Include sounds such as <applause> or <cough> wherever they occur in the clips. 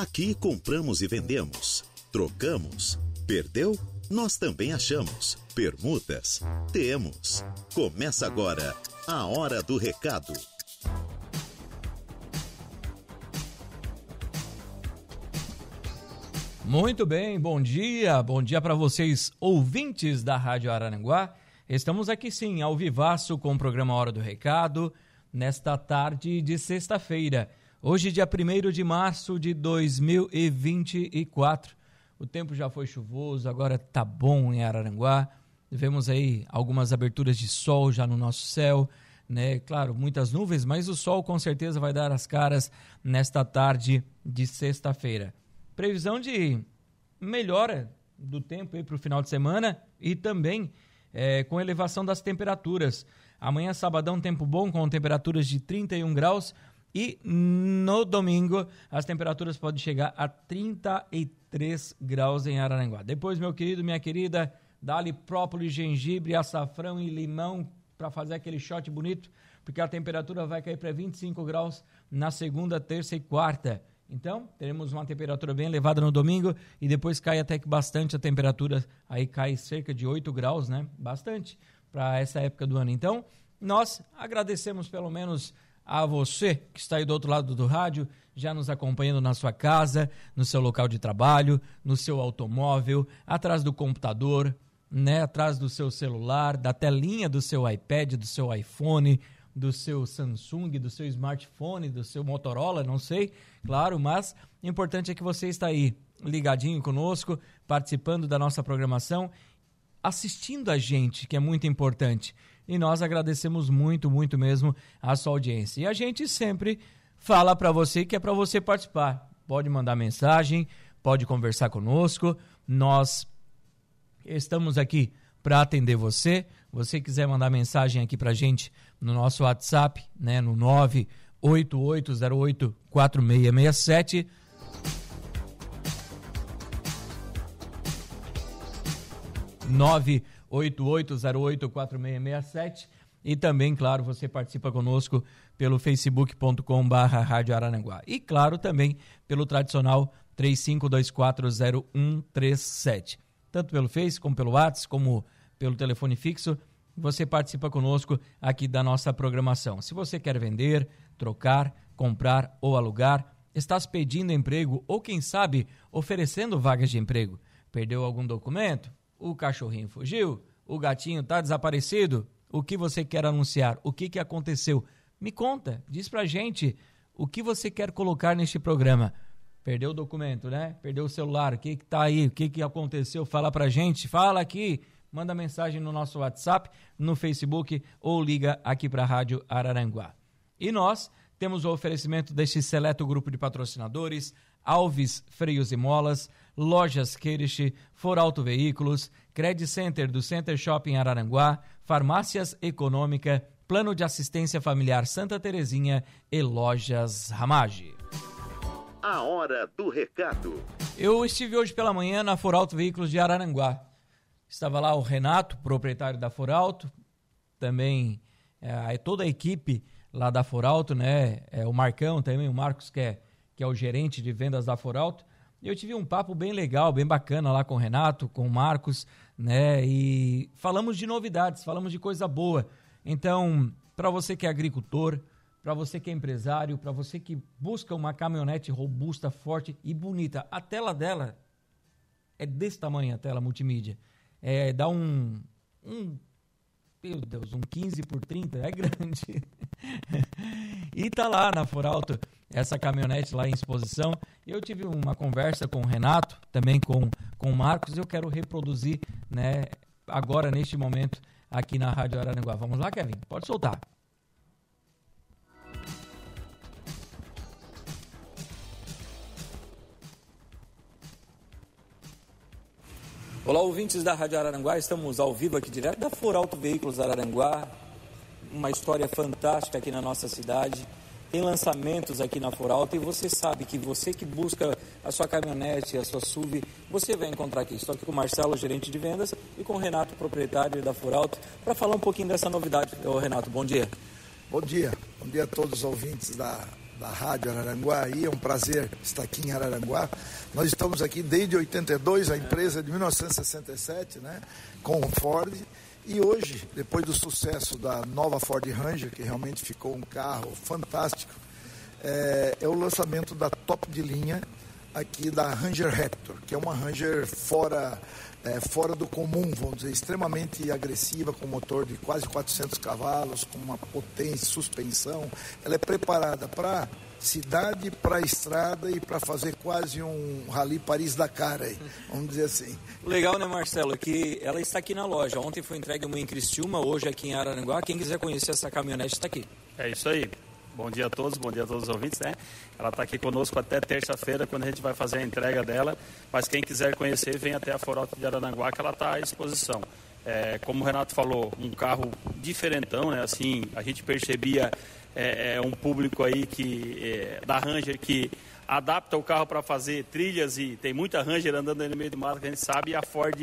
Aqui compramos e vendemos, trocamos, perdeu? Nós também achamos. Permutas? Temos. Começa agora a Hora do Recado. Muito bem, bom dia, bom dia para vocês, ouvintes da Rádio Araranguá. Estamos aqui sim, ao vivaço com o programa Hora do Recado, nesta tarde de sexta-feira. Hoje, dia 1 de março de 2024. O tempo já foi chuvoso, agora tá bom em Araranguá. Vemos aí algumas aberturas de sol já no nosso céu, né? Claro, muitas nuvens, mas o sol com certeza vai dar as caras nesta tarde de sexta-feira. Previsão de melhora do tempo aí para o final de semana e também é, com elevação das temperaturas. Amanhã, sabadão, tempo bom com temperaturas de 31 graus e no domingo, as temperaturas podem chegar a 33 graus em Araranguá. Depois, meu querido, minha querida, dá-lhe própolis, gengibre, açafrão e limão para fazer aquele shot bonito, porque a temperatura vai cair para 25 graus na segunda, terça e quarta. Então, teremos uma temperatura bem elevada no domingo e depois cai até que bastante a temperatura, aí cai cerca de 8 graus, né? Bastante para essa época do ano. Então, nós agradecemos pelo menos a você que está aí do outro lado do rádio, já nos acompanhando na sua casa, no seu local de trabalho, no seu automóvel, atrás do computador, né, atrás do seu celular, da telinha do seu iPad, do seu iPhone, do seu Samsung, do seu smartphone, do seu Motorola, não sei, claro, mas o importante é que você está aí ligadinho conosco, participando da nossa programação, assistindo a gente, que é muito importante e nós agradecemos muito, muito mesmo a sua audiência. E a gente sempre fala para você que é para você participar. Pode mandar mensagem, pode conversar conosco. Nós estamos aqui para atender você. Você quiser mandar mensagem aqui para gente no nosso WhatsApp, né, no 98808 4667 9 88084667 e também, claro, você participa conosco pelo facebook.com barra Rádio Araranguá. E, claro, também pelo tradicional 35240137. Tanto pelo Face, como pelo WhatsApp, como pelo telefone fixo, você participa conosco aqui da nossa programação. Se você quer vender, trocar, comprar ou alugar, estás pedindo emprego ou, quem sabe, oferecendo vagas de emprego, perdeu algum documento? O cachorrinho fugiu, o gatinho está desaparecido, o que você quer anunciar, o que, que aconteceu. Me conta, diz pra gente o que você quer colocar neste programa. Perdeu o documento, né? Perdeu o celular, o que que tá aí, o que que aconteceu? Fala pra gente, fala aqui, manda mensagem no nosso WhatsApp, no Facebook ou liga aqui pra Rádio Araranguá. E nós temos o oferecimento deste seleto grupo de patrocinadores, Alves Freios e Molas, Lojas Queirish, For Auto Veículos, Credit Center do Center Shopping Araranguá, Farmácias Econômica, Plano de Assistência Familiar Santa Terezinha e Lojas Ramage. A hora do recado. Eu estive hoje pela manhã na For Auto Veículos de Araranguá. Estava lá o Renato, proprietário da For Auto, também é, toda a equipe lá da For Auto, né? É, o Marcão também, o Marcos, que é, que é o gerente de vendas da For Auto. Eu tive um papo bem legal, bem bacana lá com o Renato, com o Marcos, né? E falamos de novidades, falamos de coisa boa. Então, para você que é agricultor, para você que é empresário, para você que busca uma caminhonete robusta, forte e bonita, a tela dela é desse tamanho, a tela multimídia. É, dá um, um meu Deus, um 15 por 30 é grande. <laughs> e tá lá na Foralto essa caminhonete lá em exposição. Eu tive uma conversa com o Renato, também com, com o Marcos, e eu quero reproduzir, né, agora neste momento aqui na Rádio Araranguá. Vamos lá, Kevin? Pode soltar. Olá, ouvintes da Rádio Araranguá, estamos ao vivo aqui direto da Foralto Veículos Araranguá. Uma história fantástica aqui na nossa cidade. Tem lançamentos aqui na Foralto e você sabe que você que busca a sua caminhonete, a sua SUV, você vai encontrar aqui. Estou aqui com o Marcelo, gerente de vendas, e com o Renato, proprietário da Foralto, para falar um pouquinho dessa novidade. Ô, Renato, bom dia. Bom dia. Bom dia a todos os ouvintes da, da Rádio Araranguá é um prazer estar aqui em Araranguá. Nós estamos aqui desde 82, a empresa de 1967, né, com o Ford. E hoje, depois do sucesso da nova Ford Ranger, que realmente ficou um carro fantástico, é, é o lançamento da top de linha aqui da Ranger Raptor, que é uma Ranger fora, é, fora do comum, vamos dizer, extremamente agressiva, com motor de quase 400 cavalos, com uma potência, suspensão. Ela é preparada para cidade, para estrada e para fazer quase um Rally Paris-Dakar aí, vamos dizer assim. Legal, né, Marcelo, que ela está aqui na loja. Ontem foi entregue uma em Criciúma, hoje aqui em Araranguá. Quem quiser conhecer essa caminhonete está aqui. É isso aí. Bom dia a todos, bom dia a todos os ouvintes, né? Ela está aqui conosco até terça-feira, quando a gente vai fazer a entrega dela. Mas quem quiser conhecer, vem até a Forota de Araranguá, que ela está à disposição. É, como o Renato falou, um carro diferentão, né? Assim, a gente percebia é, é um público aí que é, da Ranger que adapta o carro para fazer trilhas e tem muita Ranger andando no meio do mato que a gente sabe e a Ford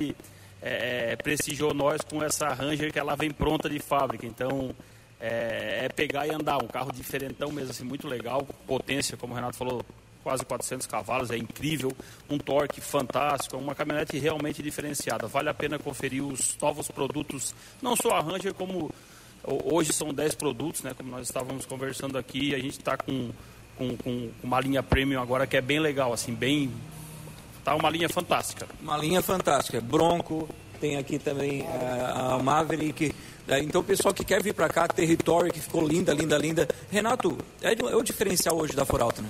é, é, prestigiou nós com essa Ranger que ela vem pronta de fábrica. Então é, pegar e andar. Um carro diferentão mesmo, assim, muito legal. Potência, como o Renato falou, quase 400 cavalos, é incrível. Um torque fantástico, uma caminhonete realmente diferenciada. Vale a pena conferir os novos produtos, não só a Ranger, como hoje são 10 produtos, né, como nós estávamos conversando aqui. A gente está com, com, com uma linha premium agora que é bem legal, assim, bem. Tá uma linha fantástica. Uma linha fantástica. Bronco, tem aqui também a, é, a Maverick é, então, o pessoal que quer vir para cá, território que ficou linda, linda, linda. Renato, é, é o diferencial hoje da Foralto, né?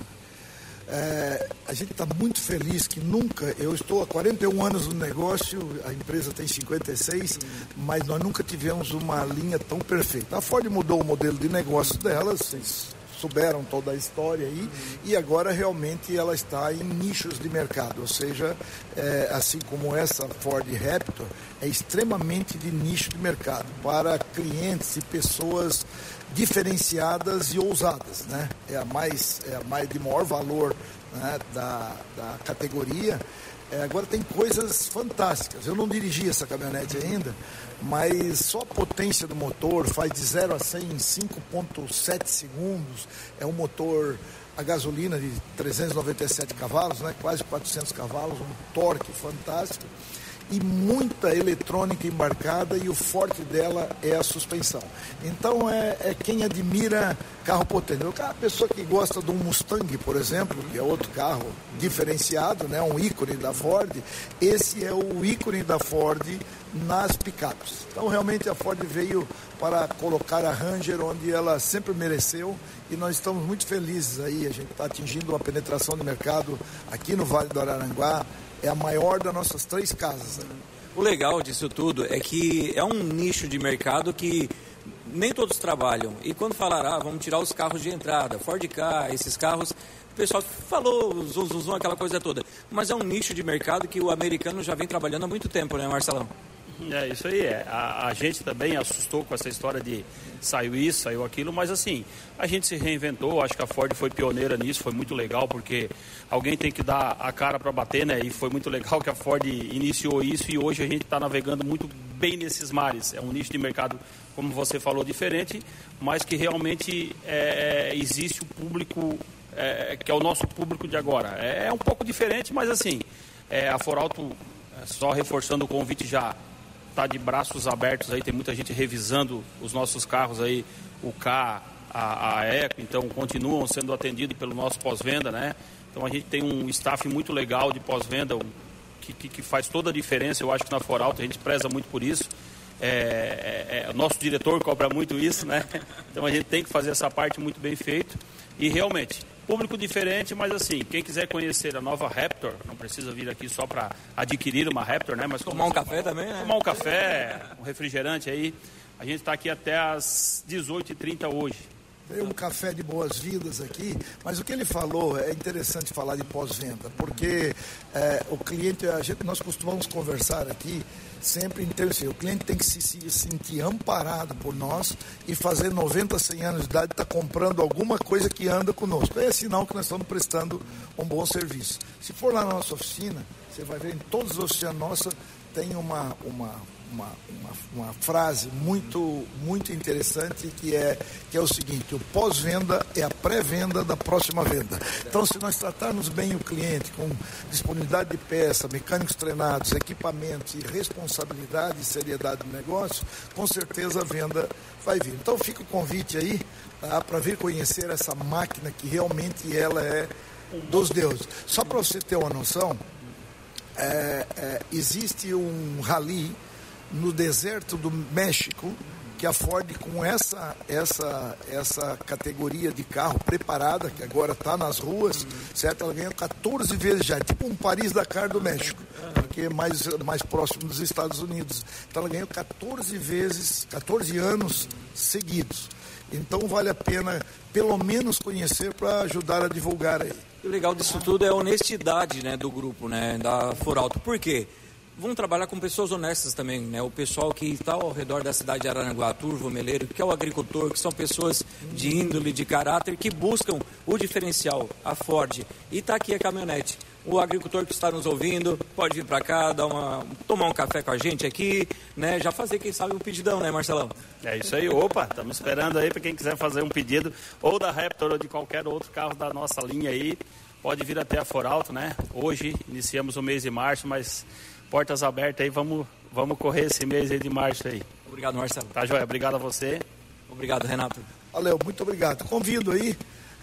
É, a gente está muito feliz que nunca, eu estou há 41 anos no negócio, a empresa tem 56, mas nós nunca tivemos uma linha tão perfeita. A Ford mudou o modelo de negócio dela, vocês souberam toda a história aí, e agora realmente ela está em nichos de mercado, ou seja, é, assim como essa Ford Raptor, é extremamente de nicho de mercado para clientes e pessoas diferenciadas e ousadas, né? É a mais, é a mais de maior valor né, da, da categoria. É, agora tem coisas fantásticas. Eu não dirigi essa caminhonete ainda, mas só a potência do motor faz de 0 a 100 em 5,7 segundos. É um motor a gasolina de 397 cavalos, né? quase 400 cavalos, um torque fantástico e muita eletrônica embarcada e o forte dela é a suspensão. Então é, é quem admira carro potente. A pessoa que gosta de um Mustang, por exemplo, que é outro carro diferenciado, né, um ícone da Ford, esse é o ícone da Ford nas picapes. Então realmente a Ford veio para colocar a Ranger onde ela sempre mereceu e nós estamos muito felizes aí. A gente está atingindo uma penetração de mercado aqui no Vale do Araranguá, é a maior das nossas três casas. Né? O legal disso tudo é que é um nicho de mercado que nem todos trabalham. E quando falaram, ah, vamos tirar os carros de entrada, Ford Ka, esses carros, o pessoal falou, zum, zum, zum, aquela coisa toda. Mas é um nicho de mercado que o americano já vem trabalhando há muito tempo, né, Marcelão? É, isso aí é. A, a, gente também assustou com essa história de saiu isso, saiu aquilo, mas assim, a gente se reinventou, acho que a Ford foi pioneira nisso, foi muito legal, porque alguém tem que dar a cara para bater, né? E foi muito legal que a Ford iniciou isso e hoje a gente está navegando muito bem nesses mares. É um nicho de mercado, como você falou, diferente, mas que realmente é, existe o público, é, que é o nosso público de agora. É, é um pouco diferente, mas assim, é, a Foralto, é, só reforçando o convite já está de braços abertos aí, tem muita gente revisando os nossos carros aí, o K, a, a Eco, então continuam sendo atendidos pelo nosso pós-venda, né? Então a gente tem um staff muito legal de pós-venda, que, que, que, faz toda a diferença, eu acho que na Foralto a gente preza muito por isso. É, é, é, nosso diretor cobra muito isso, né? Então a gente tem que fazer essa parte muito bem feita. E realmente, Público diferente, mas assim, quem quiser conhecer a nova Raptor, não precisa vir aqui só para adquirir uma Raptor, né? Mas tomar um café também, né? Tomar um café, um refrigerante aí. A gente está aqui até às 18h30 hoje. Veio um café de boas-vindas aqui, mas o que ele falou é interessante falar de pós-venda, porque é, o cliente, a gente, nós costumamos conversar aqui sempre em termos assim, o cliente tem que se, se, sentir amparado por nós e fazer 90, 100 anos de idade estar tá comprando alguma coisa que anda conosco. É sinal que nós estamos prestando um bom serviço. Se for lá na nossa oficina, você vai ver em todas as oficinas nossas tem uma, uma, uma, uma, uma frase muito, muito interessante que é, que é o seguinte, o pós-venda é a pré-venda da próxima venda. Então, se nós tratarmos bem o cliente com disponibilidade de peça, mecânicos treinados, equipamentos e responsabilidade e seriedade do negócio, com certeza a venda vai vir. Então, fica o convite aí tá, para vir conhecer essa máquina que realmente ela é dos deuses. Só para você ter uma noção, é, é, existe um rally no deserto do México que a Ford com essa essa essa categoria de carro preparada que agora está nas ruas, certo? Ela ganha 14 vezes já, é tipo um Paris Dakar do México, porque é mais mais próximo dos Estados Unidos. Então ela ganhou 14 vezes, 14 anos seguidos. Então vale a pena pelo menos conhecer para ajudar a divulgar aí. O legal disso tudo é a honestidade, né, do grupo, né, da Foralto. Por quê? vamos trabalhar com pessoas honestas também, né? O pessoal que está ao redor da cidade de Araranguá, Turvo, Meleiro, que é o agricultor, que são pessoas de índole, de caráter, que buscam o diferencial, a Ford. E está aqui a caminhonete. O agricultor que está nos ouvindo pode vir para cá, dar uma, tomar um café com a gente aqui, né? Já fazer, quem sabe, um pedidão, né, Marcelão? É isso aí. Opa, estamos esperando aí para quem quiser fazer um pedido, ou da Raptor ou de qualquer outro carro da nossa linha aí. Pode vir até a Foralto, né? Hoje iniciamos o mês de março, mas portas abertas aí, vamos, vamos correr esse mês aí de março aí. Obrigado, Marcelo. Tá, Joia? Obrigado a você. Obrigado, Renato. Valeu, muito obrigado. Convido aí,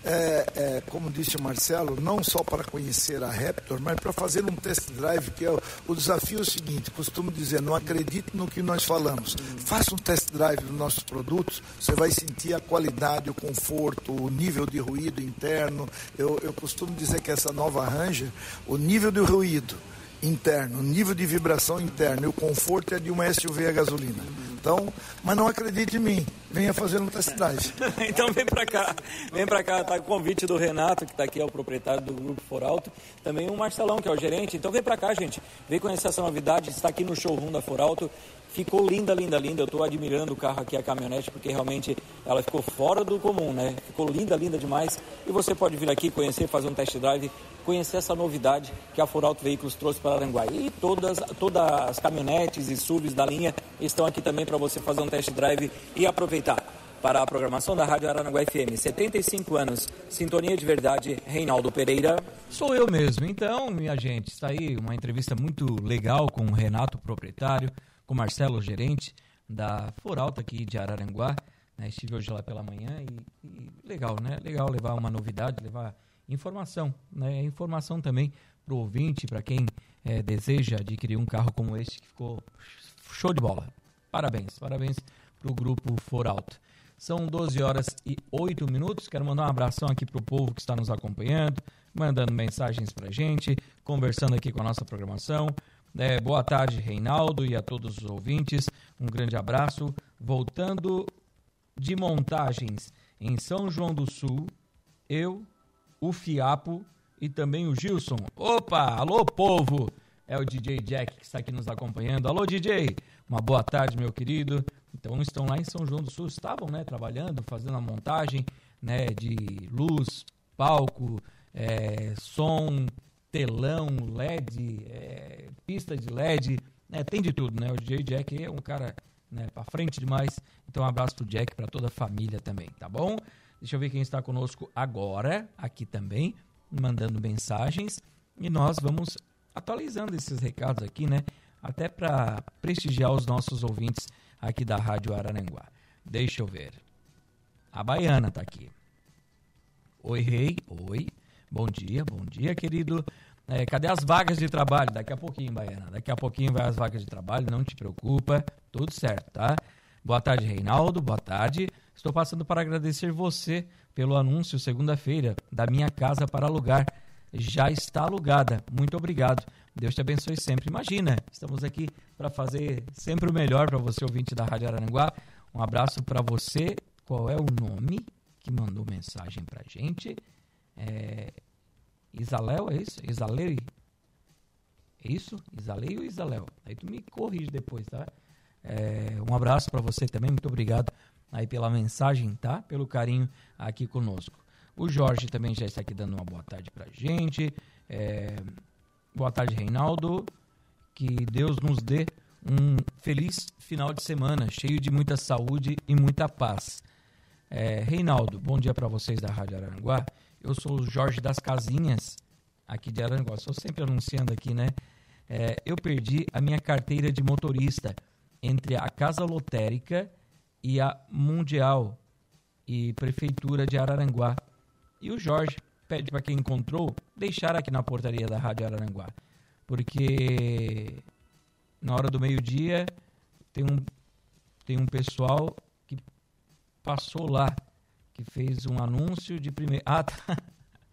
é, é, como disse o Marcelo, não só para conhecer a Raptor, mas para fazer um test drive, que é o, o desafio é o seguinte, costumo dizer, não acredite no que nós falamos. Faça um test drive dos nossos produtos, você vai sentir a qualidade, o conforto, o nível de ruído interno. Eu, eu costumo dizer que essa nova Ranger, o nível de ruído, interno, o nível de vibração interno e o conforto é de uma SUV a gasolina. Então, mas não acredite em mim, venha fazer um test drive. <laughs> então vem para cá, vem para cá, tá o convite do Renato, que está aqui, é o proprietário do Grupo Foralto, também o Marcelão, que é o gerente. Então vem para cá, gente, vem conhecer essa novidade, está aqui no showroom da Foralto. Ficou linda, linda, linda. Eu estou admirando o carro aqui, a caminhonete, porque realmente ela ficou fora do comum, né? Ficou linda, linda demais. E você pode vir aqui conhecer, fazer um test drive, conhecer essa novidade que a Furauto Veículos trouxe para Aranguai. E todas, todas as caminhonetes e SUVs da linha estão aqui também para você fazer um test drive e aproveitar. Para a programação da Rádio Aranaguá FM, 75 anos, sintonia de verdade, Reinaldo Pereira. Sou eu mesmo. Então, minha gente, está aí uma entrevista muito legal com o Renato, proprietário com Marcelo, gerente da Foralta aqui de Araranguá. Né? Estive hoje lá pela manhã e, e, legal, né? Legal levar uma novidade, levar informação, né? Informação também para o ouvinte, para quem é, deseja adquirir um carro como esse que ficou show de bola. Parabéns, parabéns para o grupo Foralta. São 12 horas e 8 minutos. Quero mandar um abração aqui para o povo que está nos acompanhando, mandando mensagens para gente, conversando aqui com a nossa programação. É, boa tarde, Reinaldo, e a todos os ouvintes. Um grande abraço. Voltando de montagens em São João do Sul, eu, o Fiapo e também o Gilson. Opa, alô povo! É o DJ Jack que está aqui nos acompanhando. Alô, DJ! Uma boa tarde, meu querido. Então, estão lá em São João do Sul, estavam, né, trabalhando, fazendo a montagem, né, de luz, palco, é, som, telão, LED, é, pista de LED, né, tem de tudo, né? O DJ Jack é um cara né, para frente demais. Então um abraço pro Jack, para toda a família também, tá bom? Deixa eu ver quem está conosco agora, aqui também, mandando mensagens. E nós vamos atualizando esses recados aqui, né? Até para prestigiar os nossos ouvintes aqui da Rádio Araranguá. Deixa eu ver. A Baiana tá aqui. Oi, rei. Oi. Bom dia, bom dia, querido. É, cadê as vagas de trabalho? Daqui a pouquinho, Baiana. Daqui a pouquinho vai as vagas de trabalho, não te preocupa. Tudo certo, tá? Boa tarde, Reinaldo. Boa tarde. Estou passando para agradecer você pelo anúncio segunda-feira da minha casa para alugar. Já está alugada. Muito obrigado. Deus te abençoe sempre. Imagina, estamos aqui para fazer sempre o melhor para você, ouvinte da Rádio Araranguá. Um abraço para você. Qual é o nome que mandou mensagem para gente? É, Isaléu, é isso? Isalei? É isso? Isalei ou Isaléu? Aí tu me corrige depois, tá? É, um abraço para você também, muito obrigado aí pela mensagem, tá? Pelo carinho aqui conosco. O Jorge também já está aqui dando uma boa tarde pra gente. É, boa tarde, Reinaldo. Que Deus nos dê um feliz final de semana, cheio de muita saúde e muita paz. É, Reinaldo, bom dia para vocês da Rádio Aranguá. Eu sou o Jorge das Casinhas, aqui de Aranguá. Estou sempre anunciando aqui, né? É, eu perdi a minha carteira de motorista entre a Casa Lotérica e a Mundial e Prefeitura de Araranguá. E o Jorge pede para quem encontrou deixar aqui na portaria da Rádio Araranguá. Porque na hora do meio-dia tem um, tem um pessoal que passou lá, que fez um anúncio de primeiro. Ah, tá.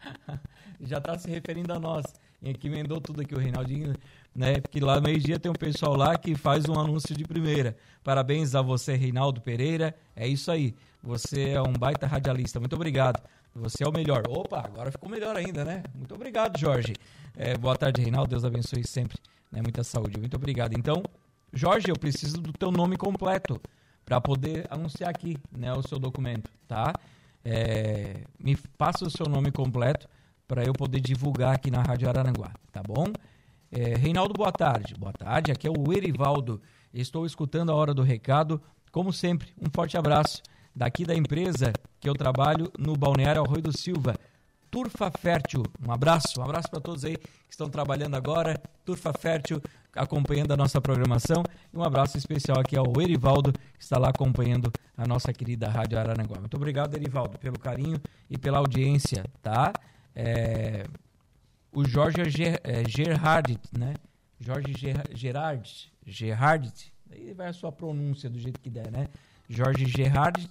<laughs> já está se referindo a nós. E que emendou tudo aqui o Reinaldinho, né? Porque lá meio-dia tem um pessoal lá que faz um anúncio de primeira. Parabéns a você, Reinaldo Pereira. É isso aí. Você é um baita radialista. Muito obrigado. Você é o melhor. Opa, agora ficou melhor ainda, né? Muito obrigado, Jorge. É, boa tarde, Reinaldo. Deus abençoe sempre. Né? Muita saúde. Muito obrigado. Então, Jorge, eu preciso do teu nome completo para poder anunciar aqui né, o seu documento, tá? É, me passa o seu nome completo para eu poder divulgar aqui na Rádio Araranguá, tá bom? É, Reinaldo, boa tarde. Boa tarde, aqui é o Erivaldo. Estou escutando a hora do recado. Como sempre, um forte abraço daqui da empresa que eu trabalho no Balneário Arroio do Silva. Turfa Fértil. Um abraço, um abraço para todos aí que estão trabalhando agora. Turfa Fértil, acompanhando a nossa programação. E um abraço especial aqui ao Erivaldo, que está lá acompanhando a nossa querida Rádio Araranguá. Muito obrigado, Erivaldo, pelo carinho e pela audiência, tá? É... O Jorge Ger... é, Gerhard, né? Jorge Ger... Gerard, Gerard, aí vai a sua pronúncia do jeito que der, né? Jorge Gerard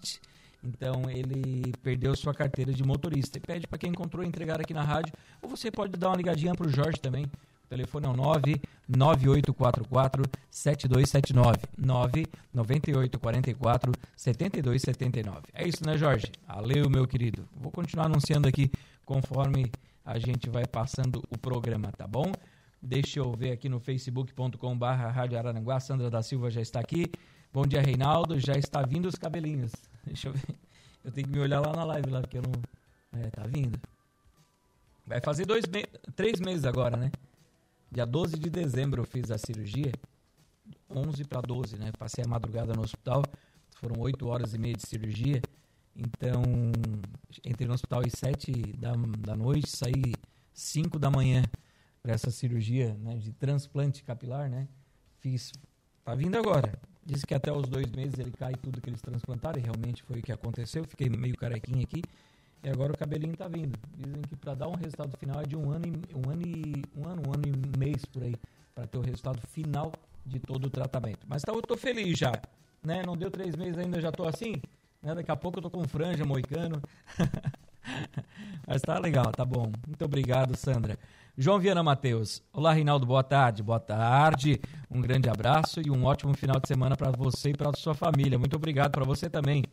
então ele perdeu sua carteira de motorista e pede para quem encontrou entregar aqui na rádio. Ou você pode dar uma ligadinha para o Jorge também. Telefone é o 99844 7279 99844 7279. É isso, né, Jorge? Valeu, meu querido. Vou continuar anunciando aqui conforme a gente vai passando o programa, tá bom? Deixa eu ver aqui no facebook.com/barra Rádio Araranguá. Sandra da Silva já está aqui. Bom dia, Reinaldo. Já está vindo os cabelinhos. <laughs> Deixa eu ver. Eu tenho que me olhar lá na live lá, porque eu não. É, tá vindo. Vai fazer dois me... três meses agora, né? Dia 12 de dezembro eu fiz a cirurgia. 11 para 12, né? Passei a madrugada no hospital. Foram 8 horas e meia de cirurgia. Então, entrei no hospital às 7 da, da noite, saí 5 da manhã para essa cirurgia né, de transplante capilar, né? Fiz. Tá vindo agora. Disse que até os dois meses ele cai tudo que eles transplantaram, e realmente foi o que aconteceu. Fiquei meio carequinho aqui. E agora o cabelinho tá vindo. Dizem que para dar um resultado final é de um ano e um ano e um ano, um ano e mês por aí, para ter o resultado final de todo o tratamento. Mas tá, eu tô feliz já, né? Não deu três meses ainda, já tô assim. Né? Daqui a pouco eu tô com franja, moicano. <laughs> Mas tá legal, tá bom. Muito obrigado, Sandra. João Viana Matheus. Olá, Reinaldo, boa tarde. Boa tarde. Um grande abraço e um ótimo final de semana para você e para sua família. Muito obrigado para você também.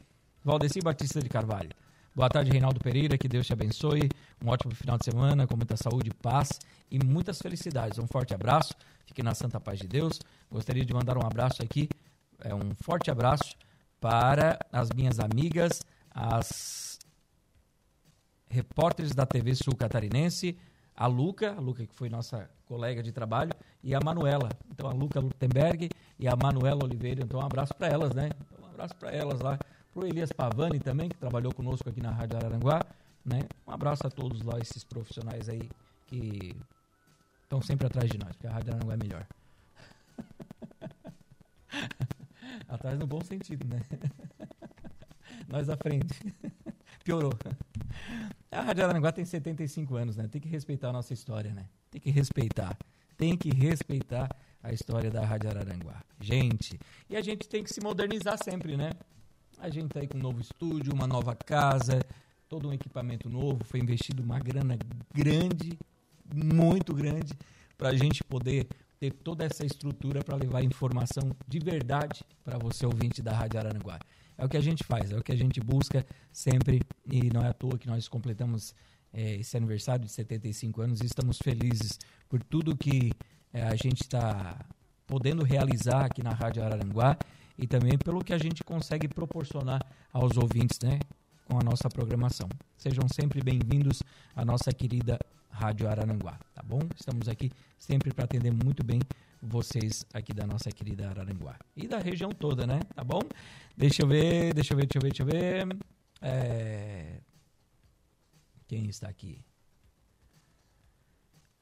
Valdeci Batista de Carvalho. Boa tarde, Reinaldo Pereira. Que Deus te abençoe. Um ótimo final de semana com muita saúde, paz e muitas felicidades. Um forte abraço. Fique na santa paz de Deus. Gostaria de mandar um abraço aqui, é, um forte abraço para as minhas amigas, as repórteres da TV Sul Catarinense, a Luca, a Luca que foi nossa colega de trabalho, e a Manuela. Então a Luca Lutemberg e a Manuela Oliveira. Então um abraço para elas, né? Então, um abraço para elas lá. Para o Elias Pavani também, que trabalhou conosco aqui na Rádio Araranguá. Né? Um abraço a todos lá, esses profissionais aí que estão sempre atrás de nós, porque a Rádio Araranguá é melhor. <laughs> atrás no bom sentido, né? <laughs> nós à frente. <laughs> Piorou. A Rádio Aranguá tem 75 anos, né? Tem que respeitar a nossa história, né? Tem que respeitar. Tem que respeitar a história da Rádio Araranguá. Gente, e a gente tem que se modernizar sempre, né? A gente tá aí com um novo estúdio, uma nova casa, todo um equipamento novo, foi investido uma grana grande, muito grande, para a gente poder ter toda essa estrutura para levar informação de verdade para você ouvinte da Rádio Araranguá. É o que a gente faz, é o que a gente busca sempre e não é à toa que nós completamos é, esse aniversário de 75 anos e estamos felizes por tudo que é, a gente está podendo realizar aqui na Rádio Araranguá e também pelo que a gente consegue proporcionar aos ouvintes, né, com a nossa programação. Sejam sempre bem-vindos à nossa querida Rádio Araranguá, tá bom? Estamos aqui sempre para atender muito bem vocês aqui da nossa querida Araranguá. E da região toda, né? Tá bom? Deixa eu ver, deixa eu ver, deixa eu ver, deixa eu ver. É... Quem está aqui?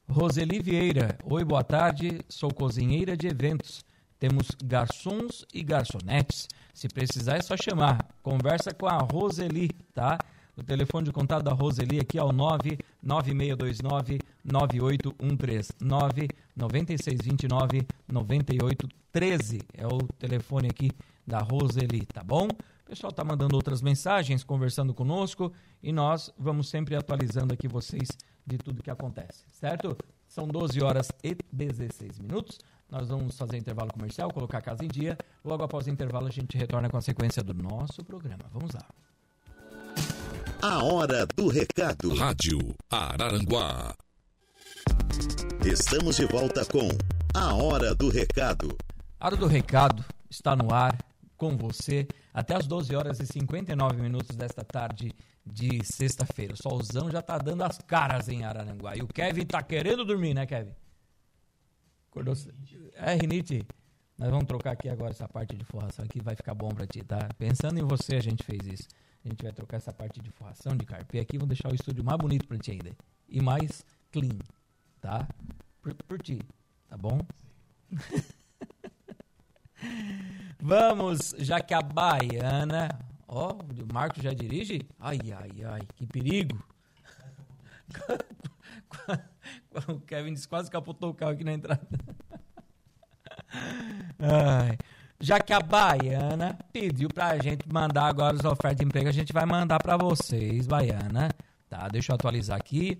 Roseli Vieira. Oi, boa tarde. Sou cozinheira de eventos. Temos garçons e garçonetes. Se precisar é só chamar. Conversa com a Roseli, tá? O telefone de contato da Roseli aqui é o 99629 9813 99629 9813 é o telefone aqui da Roseli, tá bom? O pessoal está mandando outras mensagens, conversando conosco e nós vamos sempre atualizando aqui vocês de tudo que acontece, certo? São 12 horas e 16 minutos. Nós vamos fazer intervalo comercial, colocar a casa em dia. Logo após o intervalo, a gente retorna com a sequência do nosso programa. Vamos lá. A hora do recado. Rádio Araranguá. Estamos de volta com A Hora do Recado. A Hora do Recado está no ar com você até as 12 horas e 59 minutos desta tarde de sexta-feira. O solzão já tá dando as caras em Araranguá. E o Kevin tá querendo dormir, né, Kevin? Acordou? É, rinite. Nós vamos trocar aqui agora essa parte de forração aqui, vai ficar bom pra ti, tá? Pensando em você, a gente fez isso. A gente vai trocar essa parte de forração, de carpê aqui, vamos deixar o estúdio mais bonito pra ti ainda. E mais clean, tá? Por, por ti, tá bom? <laughs> Vamos, já que a baiana. Ó, o Marcos já dirige? Ai, ai, ai, que perigo. o Kevin disse, quase capotou o carro aqui na entrada. Ai. Já que a Baiana pediu pra gente mandar agora as ofertas de emprego, a gente vai mandar para vocês, Baiana. Tá? Deixa eu atualizar aqui,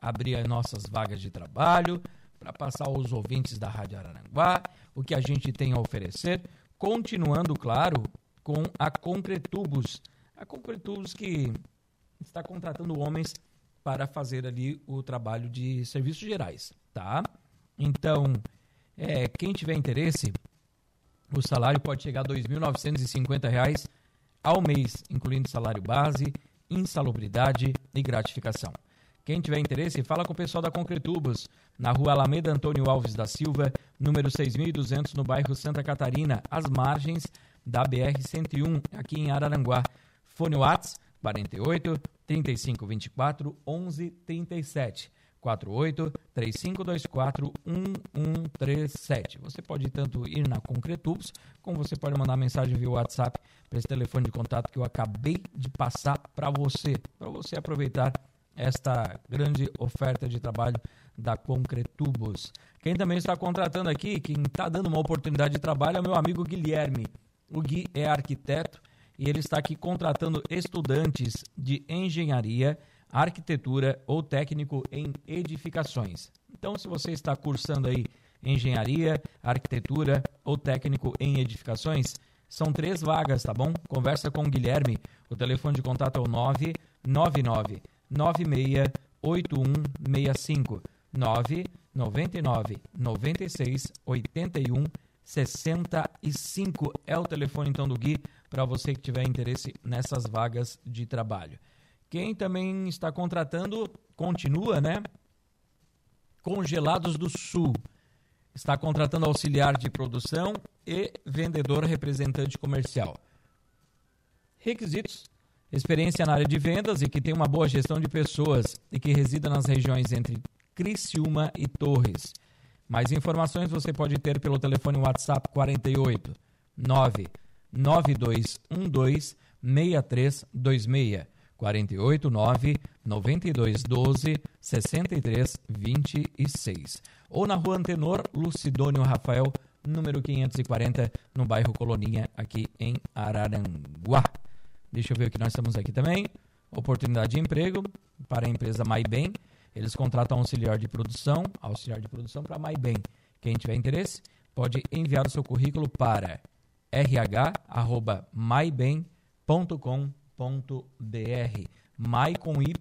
abrir as nossas vagas de trabalho para passar aos ouvintes da Rádio Araranguá o que a gente tem a oferecer, continuando, claro, com a Concretubos. A Concretubos que está contratando homens para fazer ali o trabalho de serviços gerais, tá? Então, é, quem tiver interesse, o salário pode chegar a R$ 2.950 ao mês, incluindo salário base, insalubridade e gratificação. Quem tiver interesse, fala com o pessoal da Concretubos, na rua Alameda Antônio Alves da Silva, número 6200, no bairro Santa Catarina, às margens da BR-101, aqui em Araranguá. Fone Whats 48 35 24 11 37. 48 3524 1137. Você pode tanto ir na Concretubos, como você pode mandar mensagem via WhatsApp para esse telefone de contato que eu acabei de passar para você, para você aproveitar esta grande oferta de trabalho da Concretubos. Quem também está contratando aqui, quem está dando uma oportunidade de trabalho é o meu amigo Guilherme. O Gui é arquiteto e ele está aqui contratando estudantes de engenharia, arquitetura ou técnico em edificações. Então, se você está cursando aí engenharia, arquitetura ou técnico em edificações, são três vagas, tá bom? Conversa com o Guilherme. O telefone de contato é o 999 96 8165 999 96 81 65 é o telefone então do Gui para você que tiver interesse nessas vagas de trabalho. Quem também está contratando continua, né? Congelados do Sul está contratando auxiliar de produção e vendedor representante comercial. Requisitos: experiência na área de vendas e que tem uma boa gestão de pessoas e que resida nas regiões entre Criciúma e Torres. Mais informações você pode ter pelo telefone WhatsApp 48 99212 6326 48 9 92 12 63 26 ou na rua Antenor Lucidônio Rafael número 540 no bairro Coloninha aqui em Araranguá. Deixa eu ver o que nós estamos aqui também. Oportunidade de emprego para a empresa MyBem. Eles contratam auxiliar de produção, auxiliar de produção para MyBem. Quem tiver interesse, pode enviar o seu currículo para rh@mybem.com.br. My com Y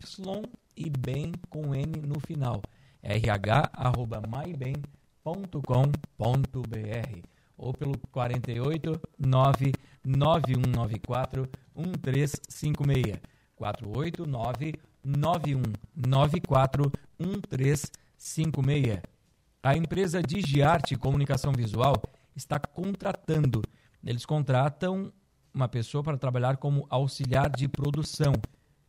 e bem com N no final. rh@mybem.com.br ou pelo 48 99194 1356. 489 9194 1356. A empresa Digiarte Comunicação Visual está contratando. Eles contratam uma pessoa para trabalhar como auxiliar de produção.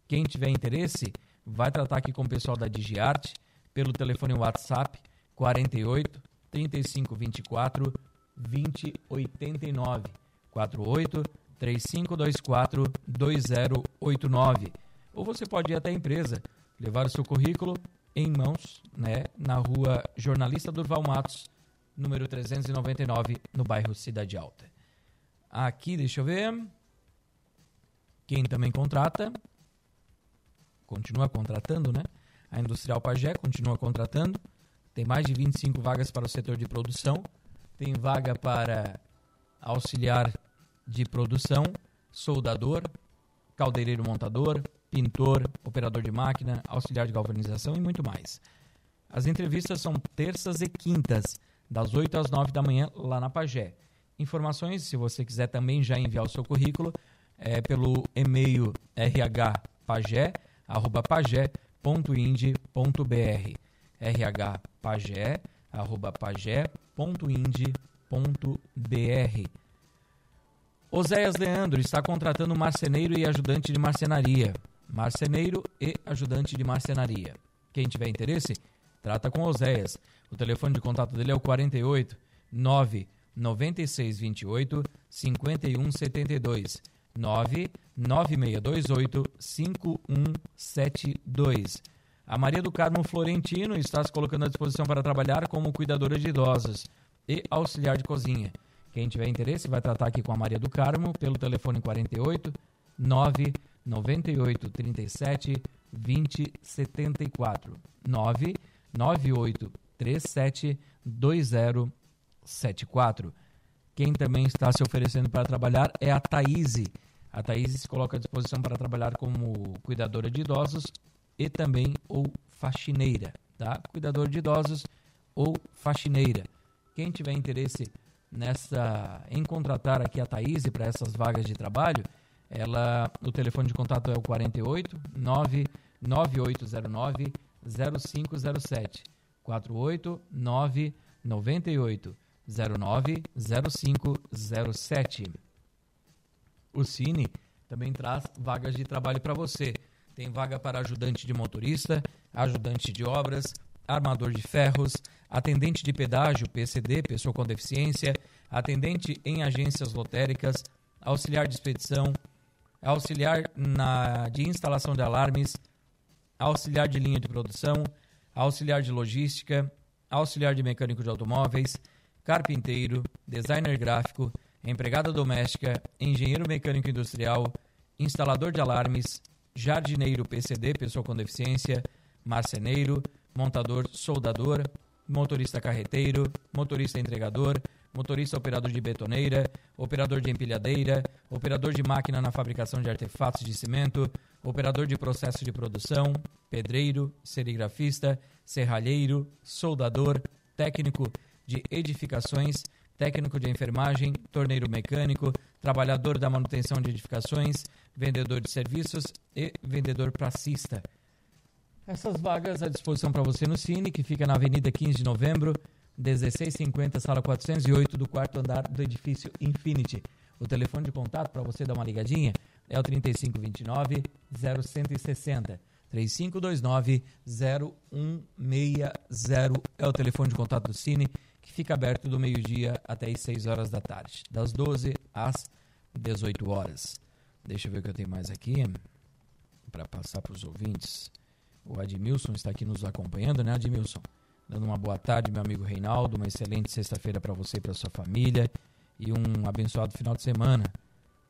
Quem tiver interesse, vai tratar aqui com o pessoal da Digiarte pelo telefone WhatsApp 48 35 24 20 89 48 3524 2089. Ou você pode ir até a empresa, levar o seu currículo em mãos, né, na rua Jornalista Durval Matos, número 399, no bairro Cidade Alta. Aqui, deixa eu ver. Quem também contrata, continua contratando, né? A Industrial Pagé continua contratando. Tem mais de 25 vagas para o setor de produção. Tem vaga para auxiliar de produção, soldador, caldeireiro montador, pintor, operador de máquina, auxiliar de galvanização e muito mais. As entrevistas são terças e quintas, das 8 às 9 da manhã, lá na Pagé. Informações, se você quiser também já enviar o seu currículo, é pelo e-mail rhpagé.ind.br rhpagé.pagé.ind.br Oséias Leandro está contratando marceneiro e ajudante de marcenaria. Marceneiro e ajudante de marcenaria. Quem tiver interesse, trata com Oséias. O telefone de contato dele é o 48 9 9628 5172 9 9628 5172. A Maria do Carmo Florentino está se colocando à disposição para trabalhar como cuidadora de idosos e auxiliar de cozinha. Quem tiver interesse vai tratar aqui com a Maria do Carmo pelo telefone 48 9 98 37 20 74 9 98 37 20 74. Quem também está se oferecendo para trabalhar é a Thaís. A Thaís se coloca à disposição para trabalhar como cuidadora de idosos e também ou faxineira, tá? Cuidador de idosos ou faxineira. Quem tiver interesse nessa em contratar aqui a Thaís para essas vagas de trabalho, ela o telefone de contato é o 48 99809 0507 48 998 09 0507. O Cine também traz vagas de trabalho para você. Tem vaga para ajudante de motorista, ajudante de obras, armador de ferros, atendente de pedágio, PCD, pessoa com deficiência, atendente em agências lotéricas, auxiliar de expedição, auxiliar na, de instalação de alarmes, auxiliar de linha de produção, auxiliar de logística, auxiliar de mecânico de automóveis, carpinteiro, designer gráfico, empregada doméstica, engenheiro mecânico industrial, instalador de alarmes, jardineiro PCD, pessoa com deficiência, marceneiro, montador soldador, motorista carreteiro, motorista entregador, motorista operador de betoneira, operador de empilhadeira, operador de máquina na fabricação de artefatos de cimento, operador de processo de produção, pedreiro, serigrafista, serralheiro, soldador, técnico de edificações, técnico de enfermagem, torneiro mecânico, trabalhador da manutenção de edificações, vendedor de serviços e vendedor pracista. Essas vagas à disposição para você no Cine, que fica na Avenida 15 de Novembro, 1650, sala 408, do quarto andar do edifício Infinity. O telefone de contato para você dar uma ligadinha é o 3529 0160. 3529 0160 é o telefone de contato do Cine, que fica aberto do meio-dia até as 6 horas da tarde, das 12 às 18 horas. Deixa eu ver o que eu tenho mais aqui para passar para os ouvintes. O Admilson está aqui nos acompanhando, né, Admilson? Dando uma boa tarde, meu amigo Reinaldo. Uma excelente sexta-feira para você e para sua família. E um abençoado final de semana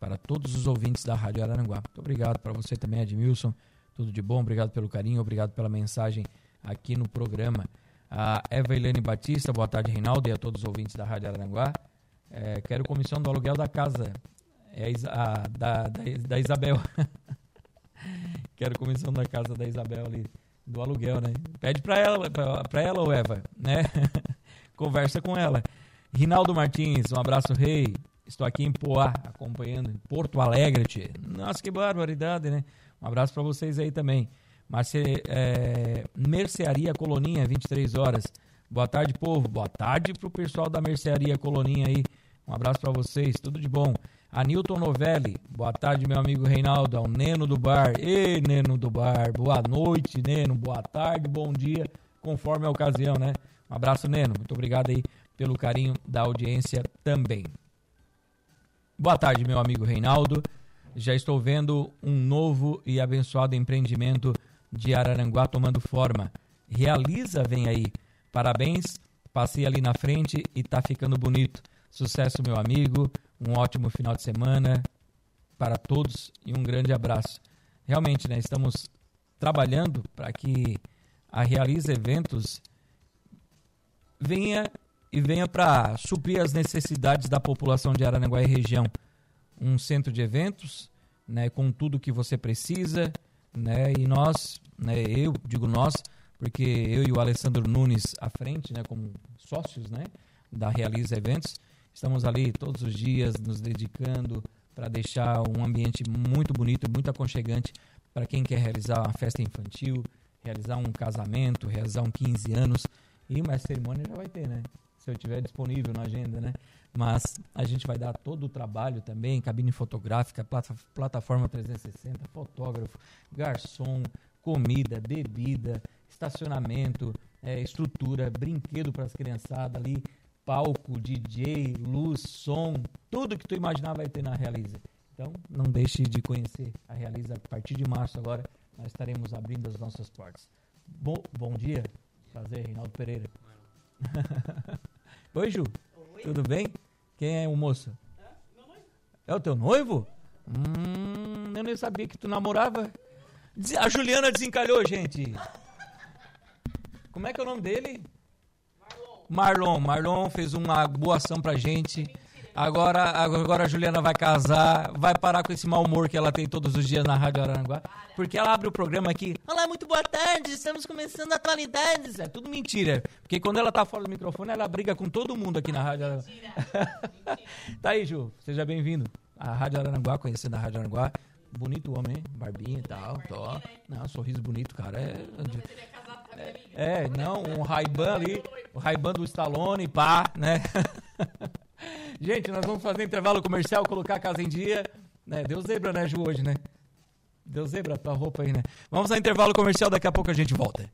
para todos os ouvintes da Rádio Araranguá. Muito obrigado para você também, Admilson. Tudo de bom, obrigado pelo carinho, obrigado pela mensagem aqui no programa. A Eva Helene Batista, boa tarde, Reinaldo, e a todos os ouvintes da Rádio Araranguá. É, quero comissão do aluguel da casa. É a, da, da, da Isabel. <laughs> <laughs> Quero comissão da casa da Isabel ali, do aluguel, né? Pede pra ela, pra ela, ou Eva, né? <laughs> Conversa com ela. Rinaldo Martins, um abraço, rei. Estou aqui em Poá, acompanhando, em Porto Alegre, tchê. Nossa, que barbaridade, né? Um abraço para vocês aí também. Marce, é, Mercearia Coloninha, 23 horas. Boa tarde, povo. Boa tarde pro pessoal da Mercearia Coloninha aí. Um abraço para vocês, tudo de bom. Anilton Novelli, boa tarde, meu amigo Reinaldo, ao Neno do Bar. Ei, Neno do Bar, boa noite, Neno, boa tarde, bom dia, conforme a ocasião, né? Um abraço, Neno, muito obrigado aí pelo carinho da audiência também. Boa tarde, meu amigo Reinaldo. Já estou vendo um novo e abençoado empreendimento de Araranguá tomando forma. Realiza, vem aí. Parabéns, passei ali na frente e tá ficando bonito. Sucesso, meu amigo. Um ótimo final de semana para todos e um grande abraço. Realmente, né, estamos trabalhando para que a Realiza Eventos venha e venha para suprir as necessidades da população de Aranaguá e região. Um centro de eventos, né, com tudo que você precisa, né, e nós, né, eu digo nós, porque eu e o Alessandro Nunes à frente, né, como sócios, né, da Realiza Eventos, estamos ali todos os dias nos dedicando para deixar um ambiente muito bonito, muito aconchegante para quem quer realizar uma festa infantil, realizar um casamento, realizar um 15 anos, e uma cerimônia já vai ter, né? se eu tiver disponível na agenda, né? Mas a gente vai dar todo o trabalho também, cabine fotográfica, plata, plataforma 360, fotógrafo, garçom, comida, bebida, estacionamento, é, estrutura, brinquedo para as criançadas ali, palco, DJ, luz, som, tudo que tu imaginar vai ter na Realiza. Então, não deixe de conhecer a Realiza a partir de março agora, nós estaremos abrindo as nossas portas. Bom, bom dia, prazer, Reinaldo Pereira. <laughs> Oi, Ju. Oi. Tudo bem? Quem é o moço? É, o teu noivo? Hum, eu nem sabia que tu namorava. A Juliana desencalhou, gente. <laughs> Como é que é o nome dele? Marlon. Marlon. Fez uma boa ação pra gente. Agora, agora a Juliana vai casar, vai parar com esse mau humor que ela tem todos os dias na Rádio Aranguá, porque ela abre o programa aqui. Olá, muito boa tarde, estamos começando atualidades. É tudo mentira, porque quando ela tá fora do microfone, ela briga com todo mundo aqui na Rádio Aranguá. <laughs> tá aí, Ju, seja bem-vindo. A Rádio Aranguá, conhecendo a Rádio Aranguá. Bonito homem, barbinha e tal. Tó. Não, sorriso bonito, cara. É, é, é não, um Ray-Ban ali, o Ray-Ban do Stallone, pá, né? <laughs> Gente, nós vamos fazer intervalo comercial, colocar a casa em dia. Né? Deu zebra, né, Ju, hoje, né? Deu zebra tua roupa aí, né? Vamos ao intervalo comercial, daqui a pouco a gente volta.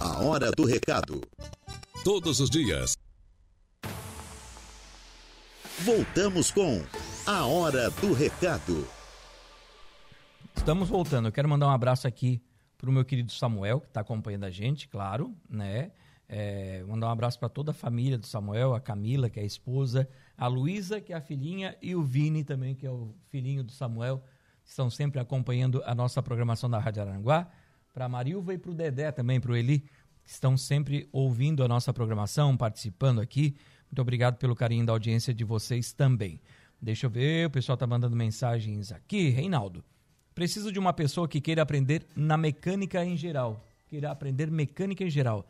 A hora do recado. Todos os dias. Voltamos com a hora do recado. Estamos voltando. Eu quero mandar um abraço aqui para o meu querido Samuel, que está acompanhando a gente, claro, né? É, mandar um abraço para toda a família do Samuel, a Camila, que é a esposa, a Luísa, que é a filhinha, e o Vini também, que é o filhinho do Samuel, que estão sempre acompanhando a nossa programação da Rádio Aranguá. Para a Marilva e para o Dedé também, para o Eli, que estão sempre ouvindo a nossa programação, participando aqui. Muito obrigado pelo carinho da audiência de vocês também. Deixa eu ver, o pessoal está mandando mensagens aqui. Reinaldo, preciso de uma pessoa que queira aprender na mecânica em geral. Queira aprender mecânica em geral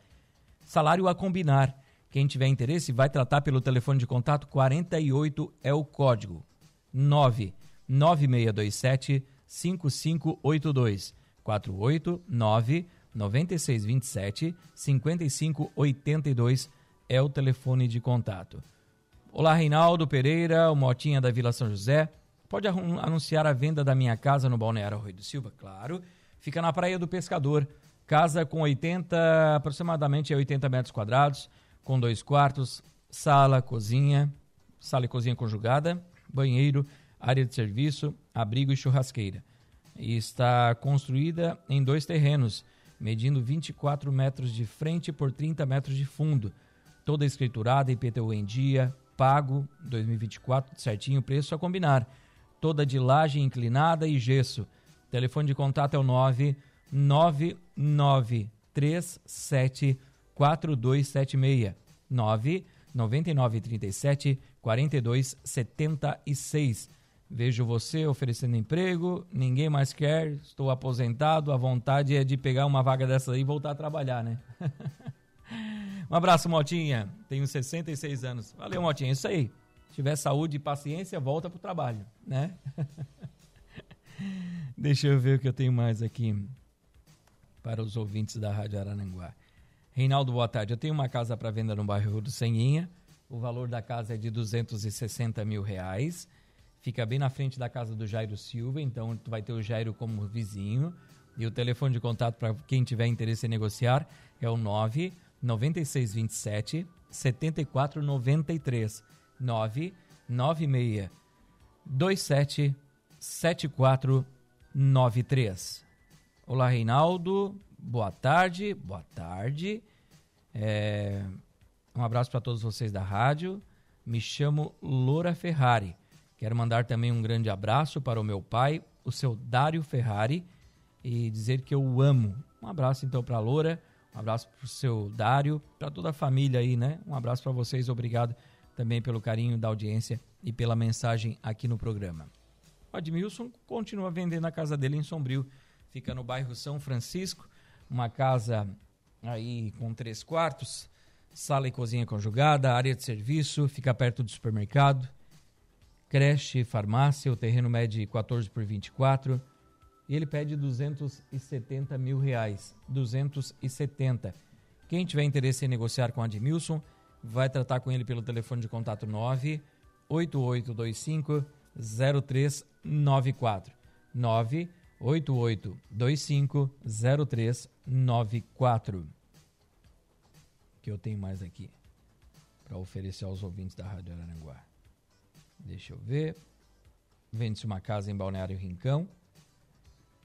salário a combinar. Quem tiver interesse vai tratar pelo telefone de contato 48 é o código 9 9627 5582 48 9 9627 5582 é o telefone de contato. Olá, Reinaldo Pereira, o Motinha da Vila São José. Pode anunciar a venda da minha casa no Balneário Rui do Silva? Claro. Fica na Praia do Pescador, Casa com 80, aproximadamente 80 metros quadrados, com dois quartos, sala, cozinha, sala e cozinha conjugada, banheiro, área de serviço, abrigo e churrasqueira. E está construída em dois terrenos, medindo 24 metros de frente por 30 metros de fundo. Toda escriturada, IPTU em dia, pago 2024, certinho, preço a combinar. Toda de laje inclinada e gesso. Telefone de contato é o 9 9937 4276 9 9937 4276. Vejo você oferecendo emprego, ninguém mais quer, estou aposentado, a vontade é de pegar uma vaga dessa aí e voltar a trabalhar, né? <laughs> um abraço, Motinha. Tenho 66 anos. Valeu, Motinha. Isso aí. Tiver saúde e paciência, volta pro trabalho, né? <laughs> Deixa eu ver o que eu tenho mais aqui para os ouvintes da Rádio Arananguá. Reinaldo, boa tarde. Eu tenho uma casa para venda no bairro do Senhinha. O valor da casa é de 260 mil reais. Fica bem na frente da casa do Jairo Silva, então tu vai ter o Jairo como vizinho. E o telefone de contato para quem tiver interesse em negociar é o 9 9627 7493 9 96 27 7493. Olá, Reinaldo. Boa tarde. Boa tarde. É... Um abraço para todos vocês da rádio. Me chamo Loura Ferrari. Quero mandar também um grande abraço para o meu pai, o seu Dário Ferrari, e dizer que eu o amo. Um abraço então para a Loura, um abraço para o seu Dário, para toda a família aí, né? Um abraço para vocês, obrigado também pelo carinho da audiência e pela mensagem aqui no programa. O Admilson continua vendendo a casa dele em Sombrio, fica no bairro São Francisco, uma casa aí com três quartos, sala e cozinha conjugada, área de serviço, fica perto do supermercado, creche, farmácia, o terreno mede 14 por 24 e ele pede 270 mil reais. 270. Quem tiver interesse em negociar com Admilson, vai tratar com ele pelo telefone de contato 98825 0394. 98825 0394. Que eu tenho mais aqui para oferecer aos ouvintes da Rádio Araranguá. Deixa eu ver. Vende-se uma casa em Balneário Rincão.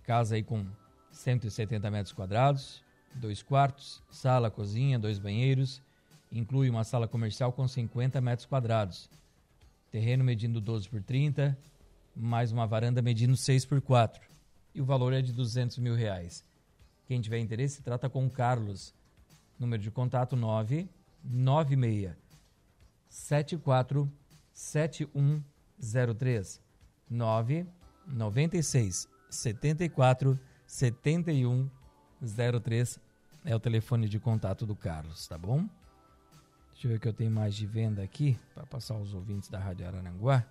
Casa aí com 170 metros quadrados, dois quartos, sala, cozinha, dois banheiros. Inclui uma sala comercial com 50 metros quadrados. Terreno medindo 12 por 30, mais uma varanda medindo 6 por 4. E o valor é de 200 mil reais. Quem tiver interesse, trata com o Carlos. Número de contato 996 74 7103 996 74 71 03 é o telefone de contato do Carlos, tá bom? Deixa eu ver o que eu tenho mais de venda aqui para passar aos ouvintes da Rádio Arananguá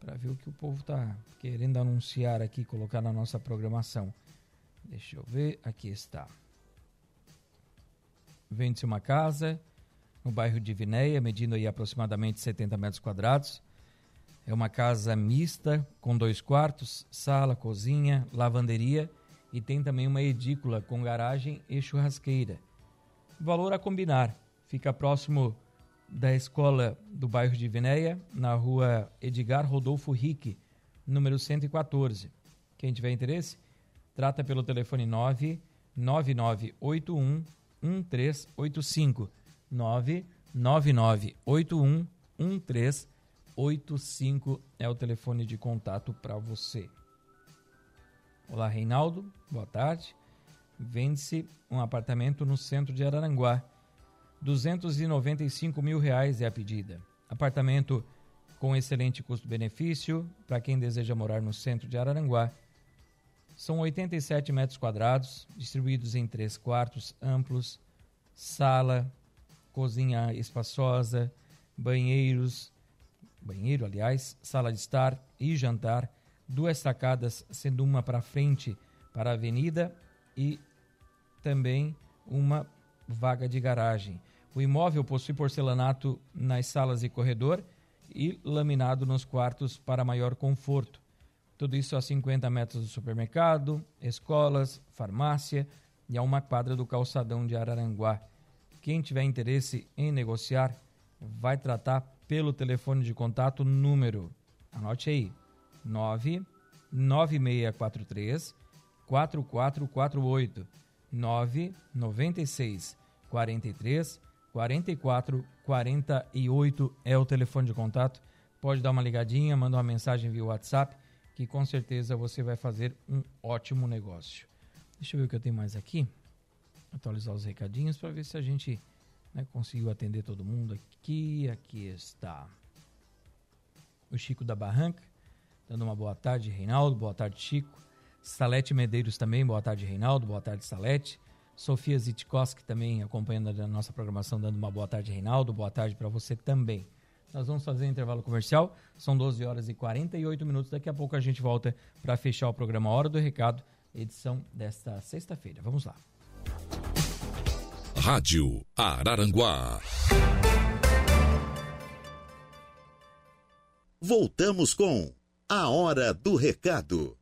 para ver o que o povo tá querendo anunciar aqui, colocar na nossa programação. Deixa eu ver, aqui está. Vende-se uma casa no bairro de Vinéia, medindo aí aproximadamente 70 metros quadrados. É uma casa mista com dois quartos, sala, cozinha, lavanderia e tem também uma edícula com garagem e churrasqueira. Valor a combinar. Fica próximo da escola do bairro de Vinéia, na rua Edgar Rodolfo Rique, número 114. Quem tiver interesse, trata pelo telefone 99981 1385 99981 1385 é o telefone de contato para você. Olá, Reinaldo. Boa tarde. Vende-se um apartamento no centro de Araranguá. 295 mil reais é a pedida. Apartamento com excelente custo-benefício para quem deseja morar no centro de Araranguá. São 87 metros quadrados, distribuídos em três quartos amplos, sala, cozinha espaçosa, banheiros, banheiro, aliás, sala de estar e jantar, duas sacadas, sendo uma para frente para a avenida e também uma vaga de garagem. O imóvel possui porcelanato nas salas e corredor e laminado nos quartos para maior conforto. Tudo isso a 50 metros do supermercado, escolas, farmácia e a uma quadra do calçadão de Araranguá. Quem tiver interesse em negociar, vai tratar pelo telefone de contato número, anote aí, 99643 4448 996 43 44 48 é o telefone de contato. Pode dar uma ligadinha, manda uma mensagem via WhatsApp, que com certeza você vai fazer um ótimo negócio. Deixa eu ver o que eu tenho mais aqui atualizar os recadinhos para ver se a gente né, conseguiu atender todo mundo aqui. Aqui está o Chico da Barranca, dando uma boa tarde, Reinaldo. Boa tarde, Chico. Salete Medeiros também, boa tarde, Reinaldo. Boa tarde, Salete. Sofia Zitkoski também acompanhando a nossa programação, dando uma boa tarde, Reinaldo. Boa tarde para você também. Nós vamos fazer um intervalo comercial, são 12 horas e 48 minutos. Daqui a pouco a gente volta para fechar o programa Hora do Recado, edição desta sexta-feira. Vamos lá. Rádio Araranguá. Voltamos com A Hora do Recado.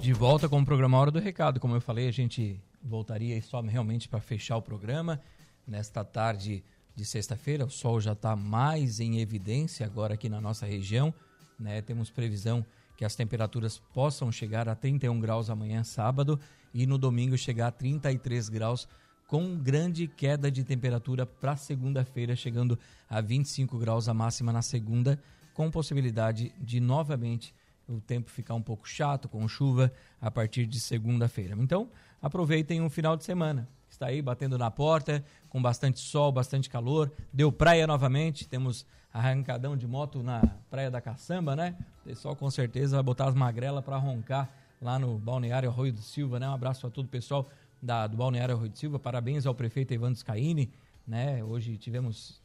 De volta com o programa Hora do Recado. Como eu falei, a gente voltaria só realmente para fechar o programa nesta tarde de sexta-feira. O sol já está mais em evidência agora aqui na nossa região. Né? Temos previsão que as temperaturas possam chegar a 31 graus amanhã, sábado, e no domingo chegar a 33 graus, com grande queda de temperatura para segunda-feira, chegando a 25 graus a máxima na segunda, com possibilidade de novamente o tempo ficar um pouco chato, com chuva, a partir de segunda-feira. Então, aproveitem o final de semana está aí batendo na porta, com bastante sol, bastante calor. Deu praia novamente, temos arrancadão de moto na Praia da Caçamba, né? O pessoal com certeza vai botar as magrelas para roncar lá no Balneário Arroio do Silva, né? Um abraço a todo o pessoal da, do Balneário Arroio do Silva. Parabéns ao prefeito Evandro Scaini, né? Hoje tivemos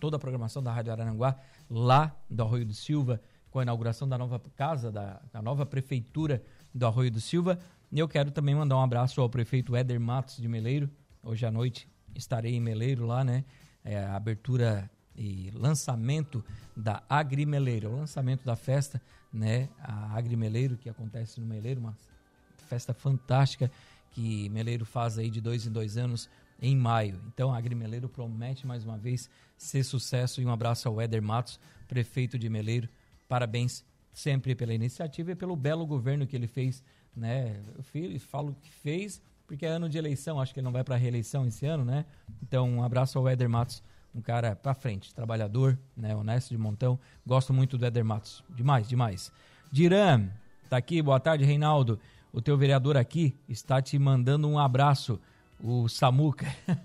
toda a programação da Rádio Araranguá lá do Arroio do Silva, com a inauguração da nova casa, da, da nova prefeitura do Arroio do Silva. E eu quero também mandar um abraço ao prefeito Éder Matos de Meleiro. Hoje à noite estarei em Meleiro lá, né? É abertura e lançamento da Agrimeleiro, o lançamento da festa, né? A Agrimeleiro que acontece no Meleiro, uma festa fantástica que Meleiro faz aí de dois em dois anos em maio. Então a Agrimeleiro promete mais uma vez ser sucesso e um abraço ao Éder Matos, prefeito de Meleiro. Parabéns sempre pela iniciativa e pelo belo governo que ele fez né? Eu falo que fez porque é ano de eleição, acho que ele não vai para reeleição esse ano, né? Então, um abraço ao Éder Matos, um cara para frente, trabalhador, né, honesto de montão. Gosto muito do Éder Matos, demais, demais. Diran, tá aqui, boa tarde, Reinaldo. O teu vereador aqui está te mandando um abraço, o Samuca. <laughs>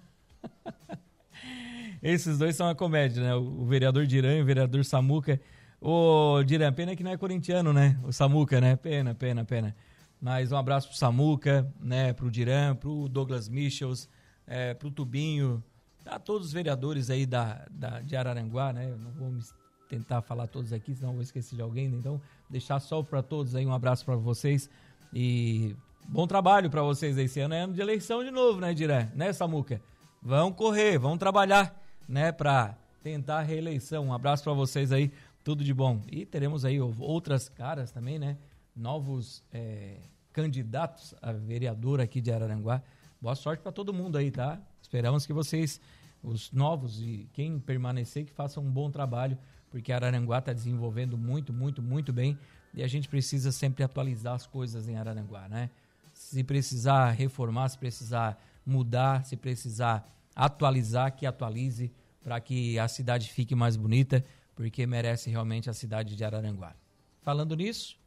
Esses dois são uma comédia, né? O vereador Diran e o vereador Samuca. Ô, Diran, pena que não é corintiano, né? O Samuca, né? Pena, pena, pena. Mas um abraço pro Samuca, né, pro Diran, pro Douglas Michels, é, pro Tubinho, a todos os vereadores aí da, da, de Araranguá, né? Não vou me tentar falar todos aqui, senão vou esquecer de alguém, né? então deixar só para todos aí um abraço para vocês e bom trabalho para vocês esse ano é ano de eleição de novo, né, Diran? Né, Samuca? Vão correr, vão trabalhar, né, para tentar a reeleição. Um abraço para vocês aí, tudo de bom. E teremos aí outras caras também, né? Novos é, candidatos a vereador aqui de Araranguá. Boa sorte para todo mundo aí, tá? Esperamos que vocês, os novos e quem permanecer, que façam um bom trabalho, porque Araranguá está desenvolvendo muito, muito, muito bem e a gente precisa sempre atualizar as coisas em Araranguá, né? Se precisar reformar, se precisar mudar, se precisar atualizar, que atualize para que a cidade fique mais bonita, porque merece realmente a cidade de Araranguá. Falando nisso,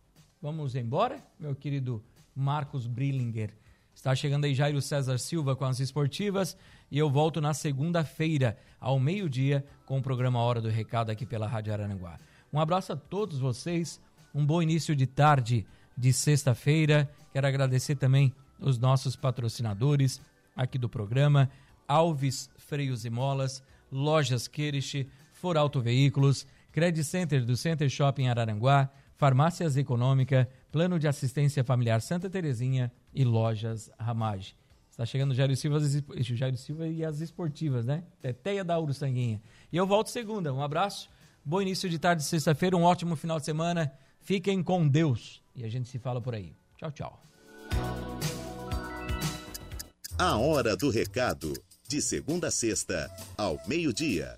vamos embora, meu querido Marcos Brillinger. Está chegando aí Jairo César Silva com as esportivas e eu volto na segunda-feira, ao meio-dia, com o programa Hora do Recado aqui pela Rádio Arananguá. Um abraço a todos vocês, um bom início de tarde de sexta-feira. Quero agradecer também os nossos patrocinadores aqui do programa, Alves Freios e Molas, Lojas Kerish, For Auto Veículos, Credit Center do Center Shopping Araranguá, Farmácias Econômica, Plano de Assistência Familiar Santa Terezinha e Lojas Ramage. Está chegando o Silva, Silva e as esportivas, né? Teteia da Uro Sanguinha. E eu volto segunda. Um abraço, bom início de tarde de sexta-feira, um ótimo final de semana. Fiquem com Deus e a gente se fala por aí. Tchau, tchau. A Hora do Recado, de segunda a sexta, ao meio-dia.